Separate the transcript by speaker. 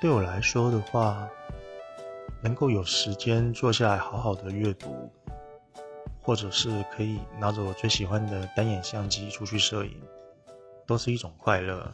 Speaker 1: 对我来说的话能够有时间坐下来好好的阅读或者是可以拿着我最喜欢的单眼相机出去摄影都是一种快乐。